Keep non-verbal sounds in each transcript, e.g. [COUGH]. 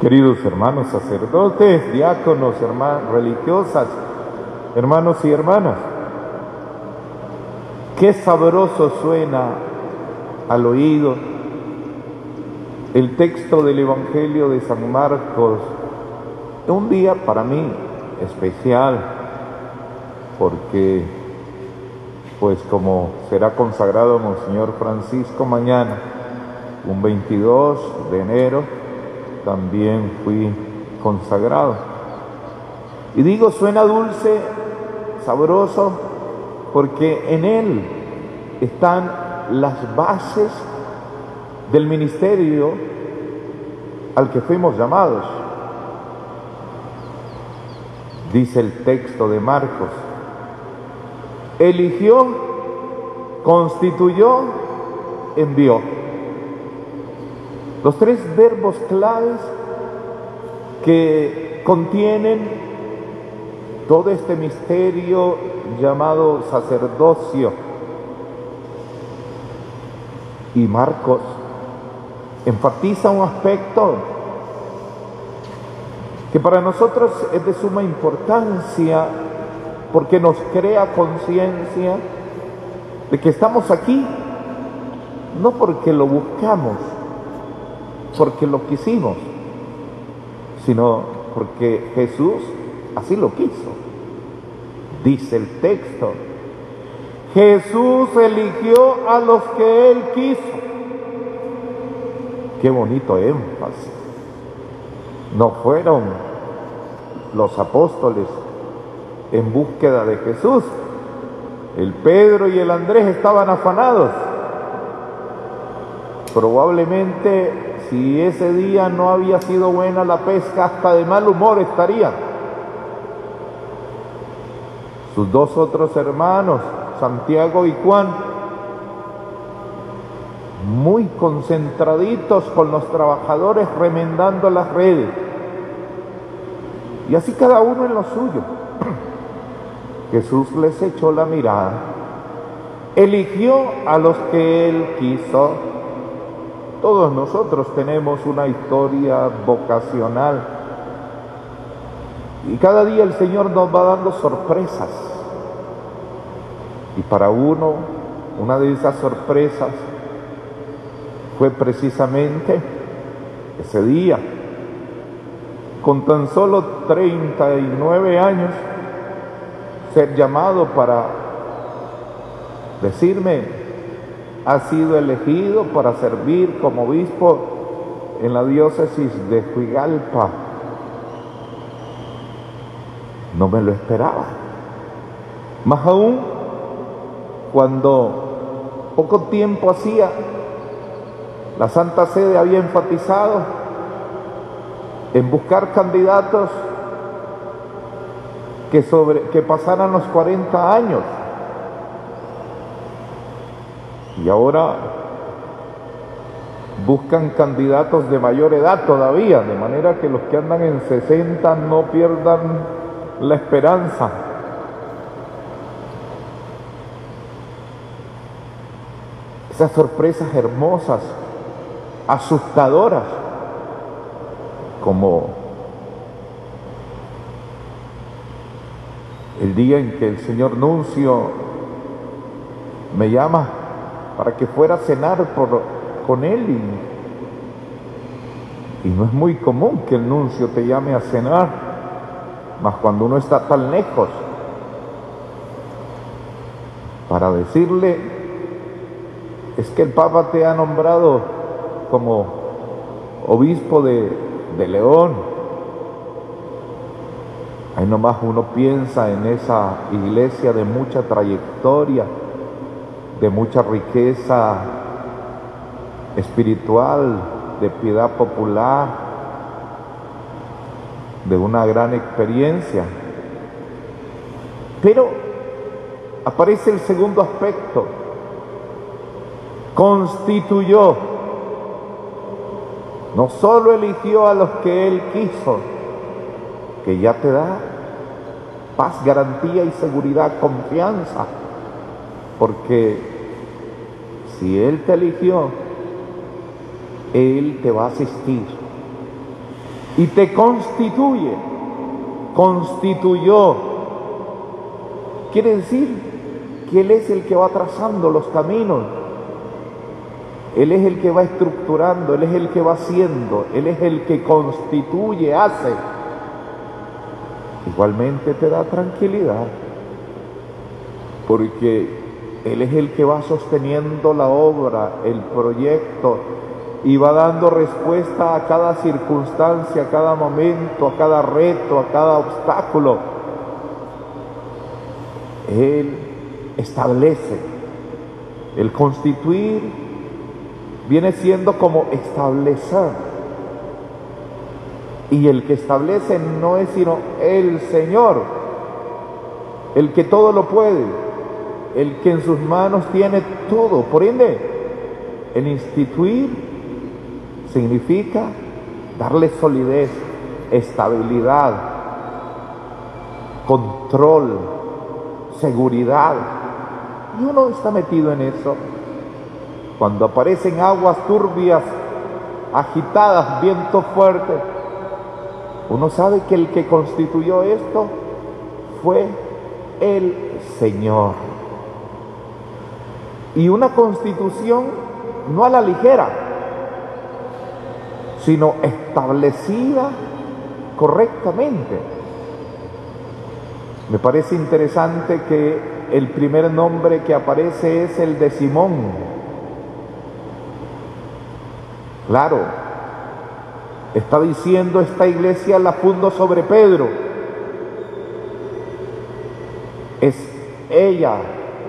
Queridos hermanos sacerdotes, diáconos, hermanas religiosas, hermanos y hermanas, qué sabroso suena al oído el texto del Evangelio de San Marcos, un día para mí especial, porque pues como será consagrado Monseñor Francisco mañana, un 22 de enero, también fui consagrado. Y digo, suena dulce, sabroso, porque en él están las bases del ministerio al que fuimos llamados. Dice el texto de Marcos, eligió, constituyó, envió. Los tres verbos claves que contienen todo este misterio llamado sacerdocio. Y Marcos enfatiza un aspecto que para nosotros es de suma importancia porque nos crea conciencia de que estamos aquí no porque lo buscamos, porque lo quisimos, sino porque Jesús así lo quiso. Dice el texto, Jesús eligió a los que él quiso. Qué bonito énfasis. No fueron los apóstoles en búsqueda de Jesús. El Pedro y el Andrés estaban afanados. Probablemente si ese día no había sido buena la pesca, hasta de mal humor estarían. Sus dos otros hermanos, Santiago y Juan, muy concentraditos con los trabajadores remendando las redes. Y así cada uno en lo suyo. [CLEARS THROAT] Jesús les echó la mirada, eligió a los que él quiso todos nosotros tenemos una historia vocacional y cada día el Señor nos va dando sorpresas. Y para uno, una de esas sorpresas fue precisamente ese día, con tan solo 39 años, ser llamado para decirme, ha sido elegido para servir como obispo en la diócesis de Huigalpa. No me lo esperaba. Más aún cuando poco tiempo hacía la Santa Sede había enfatizado en buscar candidatos que, sobre, que pasaran los 40 años y ahora buscan candidatos de mayor edad todavía, de manera que los que andan en 60 no pierdan la esperanza. Esas sorpresas hermosas, asustadoras, como el día en que el señor Nuncio me llama para que fuera a cenar por, con él. Y, y no es muy común que el nuncio te llame a cenar, más cuando uno está tan lejos, para decirle, es que el Papa te ha nombrado como obispo de, de León. Ahí nomás uno piensa en esa iglesia de mucha trayectoria, de mucha riqueza espiritual, de piedad popular, de una gran experiencia. Pero aparece el segundo aspecto. Constituyó, no solo eligió a los que él quiso, que ya te da paz, garantía y seguridad, confianza, porque si Él te eligió, Él te va a asistir. y te constituye, constituyó. Quiere decir que Él es el que va trazando los caminos, Él es el que va estructurando, Él es el que va haciendo, Él es el que constituye, hace. Igualmente te da tranquilidad, porque Él es el que va sosteniendo la obra, el proyecto, y va dando respuesta a cada circunstancia, a cada momento, a cada reto, a cada obstáculo. Él establece. El constituir viene siendo como establecer. Y el que establece no es sino el Señor, el que todo lo puede, el que en sus manos tiene todo. Por ende, el instituir significa darle solidez, estabilidad, control, seguridad. Y uno está metido en eso. Cuando aparecen aguas turbias, agitadas, viento fuerte, uno sabe que el que constituyó esto fue el Señor. Y una constitución no a la ligera, sino establecida correctamente. Me parece interesante que el primer nombre que aparece es el de Simón. Claro, está diciendo esta iglesia la fundo sobre Pedro. Es ella,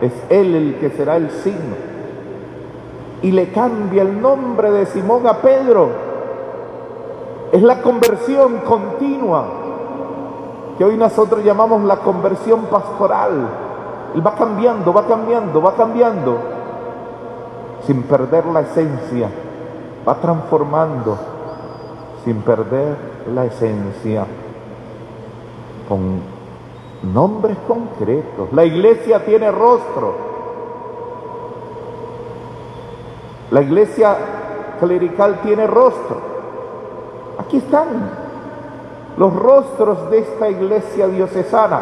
es él el que será el signo. Y le cambia el nombre de Simón a Pedro es la conversión continua, que hoy nosotros llamamos la conversión pastoral. Él va cambiando, va cambiando, va cambiando, sin perder la esencia, va transformando, sin perder la esencia, con nombres concretos. La iglesia tiene rostro. La iglesia clerical tiene rostro. Aquí están los rostros de esta iglesia diocesana.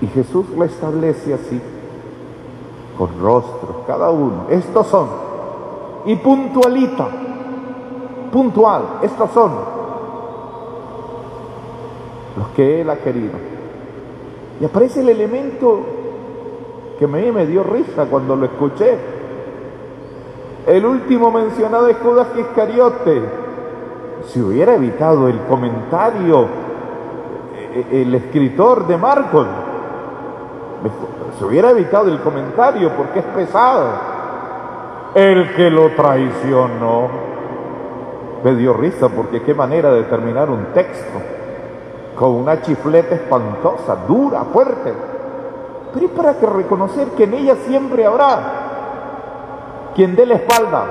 Y Jesús la establece así, con rostros, cada uno. Estos son. Y puntualita, puntual, estos son los que Él ha querido. Y aparece el elemento que mí me dio risa cuando lo escuché. El último mencionado es Judas Iscariote. Si hubiera evitado el comentario, eh, eh, el escritor de Marcos, se hubiera evitado el comentario porque es pesado. El que lo traicionó. Me dio risa porque qué manera de terminar un texto con una chifleta espantosa, dura, fuerte. Pero es para que reconocer que en ella siempre habrá quien dé la espalda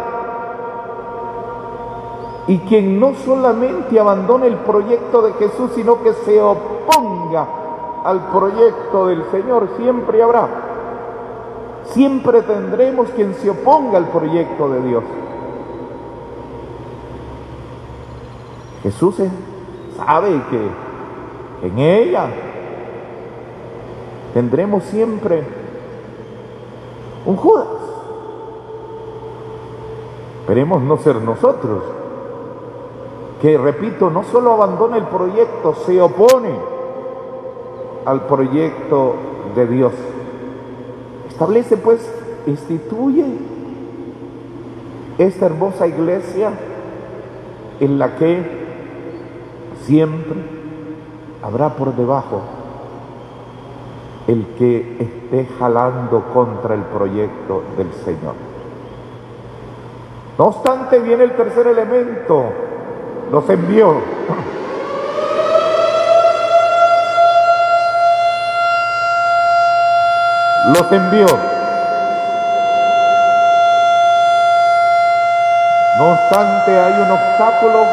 y quien no solamente abandone el proyecto de Jesús, sino que se oponga al proyecto del Señor, siempre habrá. Siempre tendremos quien se oponga al proyecto de Dios. Jesús sabe que en ella tendremos siempre un Judas. Esperemos no ser nosotros, que repito, no solo abandona el proyecto, se opone al proyecto de Dios. Establece pues, instituye esta hermosa iglesia en la que siempre habrá por debajo el que esté jalando contra el proyecto del Señor. No obstante, viene el tercer elemento, los envió. Los envió. No obstante, hay un obstáculo,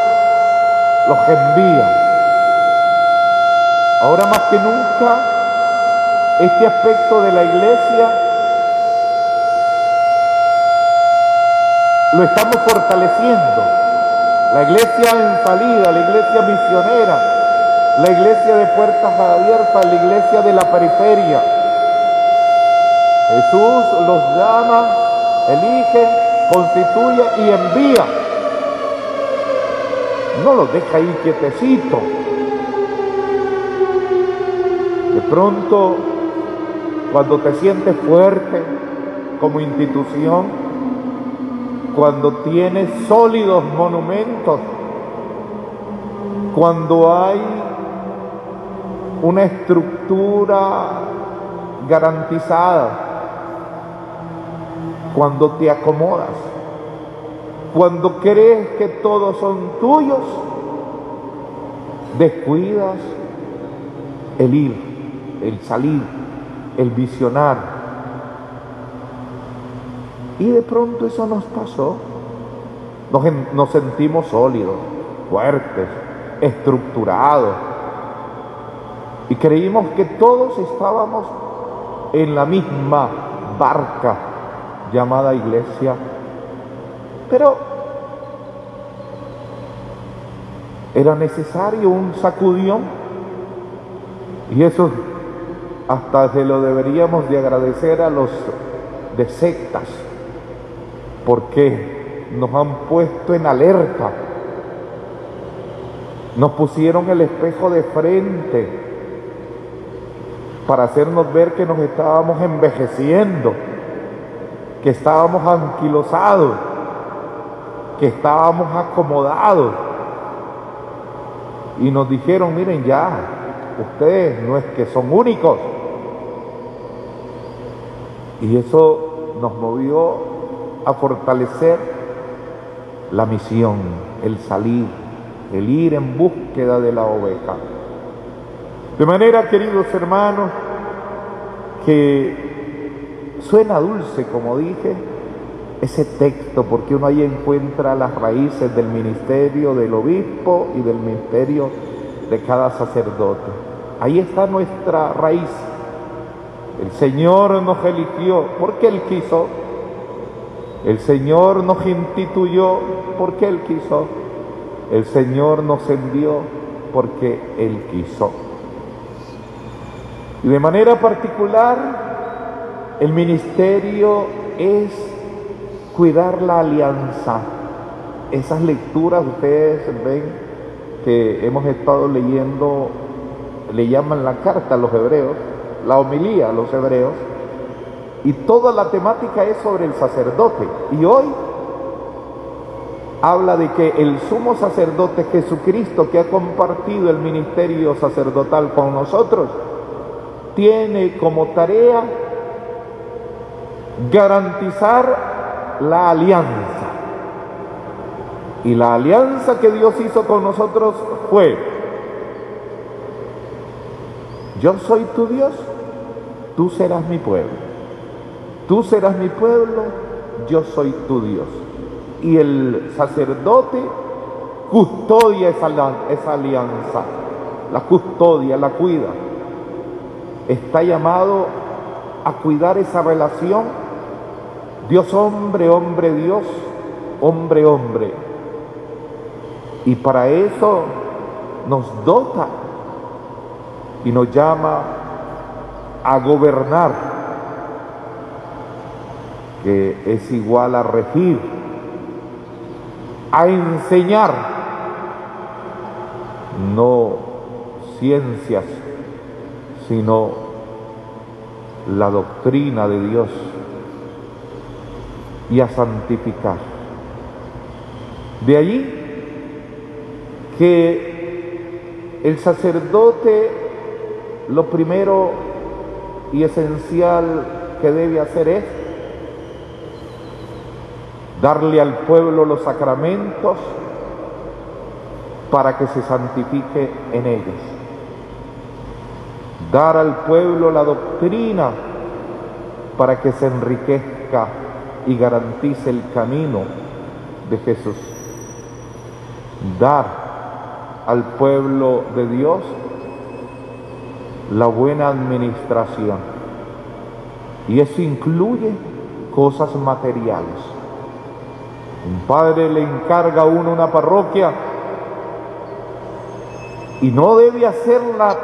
los envía. Ahora más que nunca, este aspecto de la iglesia lo estamos fortaleciendo. la iglesia en salida, la iglesia misionera, la iglesia de puertas abiertas, la iglesia de la periferia. Jesús los llama, elige, constituye y envía. No los deja ahí quietecito. Pronto, cuando te sientes fuerte como institución, cuando tienes sólidos monumentos, cuando hay una estructura garantizada, cuando te acomodas, cuando crees que todos son tuyos, descuidas el ir, el salir, el visionar, y de pronto eso nos pasó. Nos, sentimos sólidos, fuertes, estructurados. Y creímos que todos estábamos en la misma barca llamada iglesia. Pero era necesario un sacudión. Y eso hasta se lo deberíamos de agradecer a los de sectas porque nos han puesto en alerta, nos pusieron el espejo de frente para hacernos ver que nos estábamos envejeciendo, que estábamos anquilosados, que estábamos acomodados. Y nos dijeron, miren ya, ustedes no es que son únicos. Y eso nos movió a fortalecer la misión, el salir, el ir en búsqueda de la oveja. De manera, queridos hermanos, que suena dulce, como dije, ese texto, porque uno ahí encuentra las raíces del ministerio del obispo y del ministerio de cada sacerdote. Ahí está nuestra raíz. El Señor nos eligió porque Él quiso el Señor nos instituyó porque Él quiso. El Señor nos envió porque Él quiso. Y de manera particular, el ministerio es cuidar la alianza. Esas lecturas ustedes ven que hemos estado leyendo, le llaman la carta a los hebreos, la homilía a los hebreos, y toda la temática es sobre el sacerdote. Y hoy habla de que el sumo sacerdote Jesucristo, que ha compartido el ministerio sacerdotal con nosotros, tiene como tarea garantizar la alianza. Y la alianza que Dios hizo con nosotros fue, yo soy tu Dios, tú serás mi pueblo. Tú serás mi pueblo, yo soy tu Dios. Y el sacerdote custodia esa, alianza, la custodia, la cuida. Está llamado a cuidar esa relación Dios hombre, hombre Dios, hombre hombre. Y para eso nos dota y nos llama a gobernar que es igual a regir, a enseñar, no ciencias, sino la doctrina de Dios y a santificar. De allí que el sacerdote lo primero y esencial que debe hacer es darle al pueblo los sacramentos para que se santifique en ellos, dar al pueblo la doctrina para que se enriquezca y garantice el camino de Jesús, dar al pueblo de Dios la buena administración. Y eso incluye cosas materiales Un padre le encarga a uno una parroquia y no debe hacerla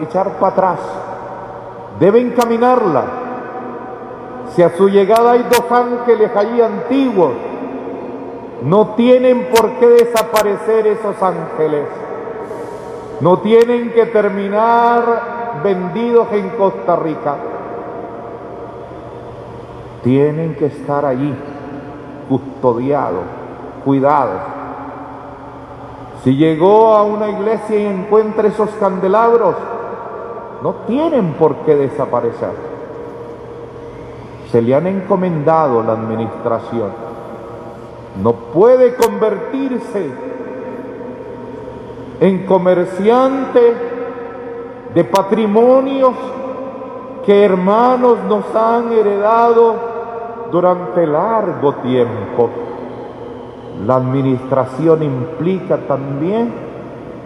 echar para atrás, debe encaminarla. Si a su llegada hay dos ángeles allí antiguos, no tienen por qué desaparecer esos ángeles. No tienen que terminar vendidos en Costa Rica. Tienen que estar allí, custodiados, cuidados. Si llegó a una iglesia y encuentra esos candelabros, no tienen por qué desaparecer. Se le han encomendado la administración. No puede convertirse en comerciante de patrimonios que hermanos nos han heredado durante largo tiempo. La administración implica también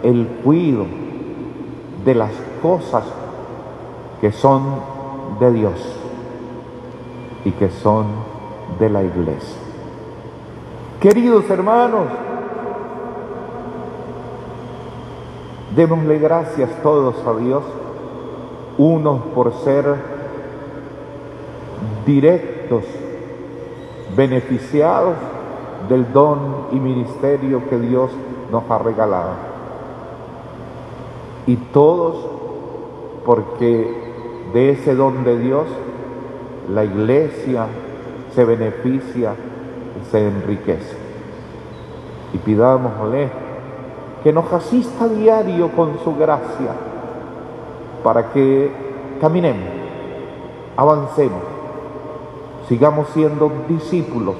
el cuidado de las cosas que son de Dios y que son de la iglesia. Queridos hermanos, démosle gracias todos a Dios, unos por ser directos, beneficiados del don y ministerio que Dios nos ha regalado. Y todos porque de ese don de Dios la iglesia se beneficia se enriquece. Y pidámosle que nos asista diario con su gracia para que caminemos, avancemos, sigamos siendo discípulos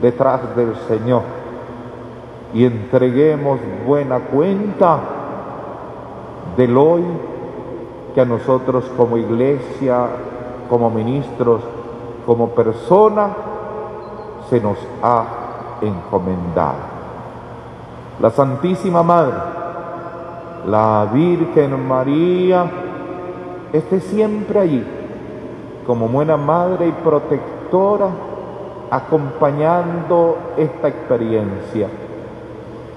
detrás del Señor y entreguemos buena cuenta del hoy que a nosotros como iglesia, como ministros, como personas, se nos ha encomendado. La Santísima Madre, la Virgen María, esté siempre allí como buena madre y protectora, acompañando esta experiencia.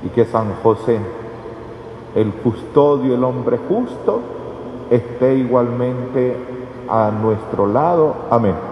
Y que San José, el custodio, el hombre justo, esté igualmente a nuestro lado. Amén.